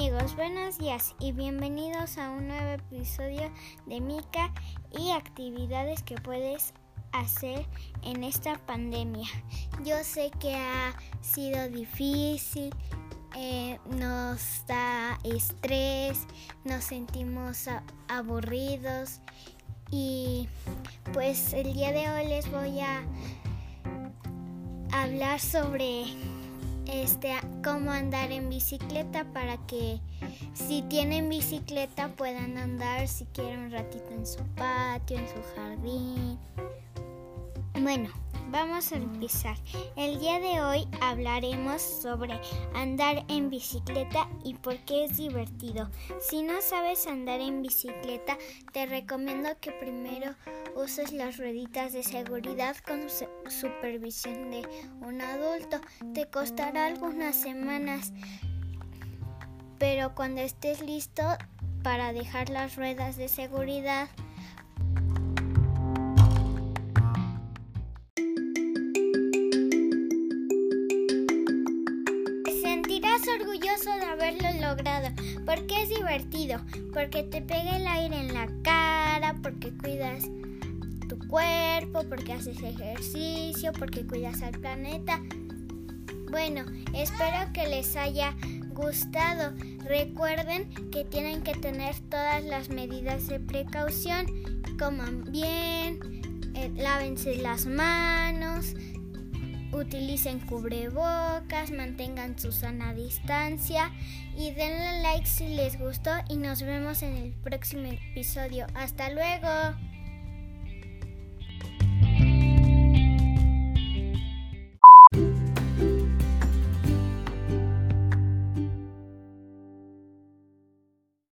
amigos, buenos días y bienvenidos a un nuevo episodio de Mica y actividades que puedes hacer en esta pandemia. Yo sé que ha sido difícil, eh, nos da estrés, nos sentimos aburridos y pues el día de hoy les voy a hablar sobre este, cómo andar en bicicleta para que si tienen bicicleta puedan andar si quieren un ratito en su patio, en su jardín. Bueno, vamos a empezar. El día de hoy hablaremos sobre andar en bicicleta y por qué es divertido. Si no sabes andar en bicicleta, te recomiendo que primero uses las rueditas de seguridad con supervisión de un adulto. Te costará algunas semanas, pero cuando estés listo para dejar las ruedas de seguridad, de haberlo logrado, porque es divertido, porque te pega el aire en la cara, porque cuidas tu cuerpo, porque haces ejercicio, porque cuidas al planeta. Bueno, espero que les haya gustado. Recuerden que tienen que tener todas las medidas de precaución. Coman bien, eh, lávense las manos, utilicen cubrebocas, mantengan su sana distancia y denle like si les gustó y nos vemos en el próximo episodio. Hasta luego.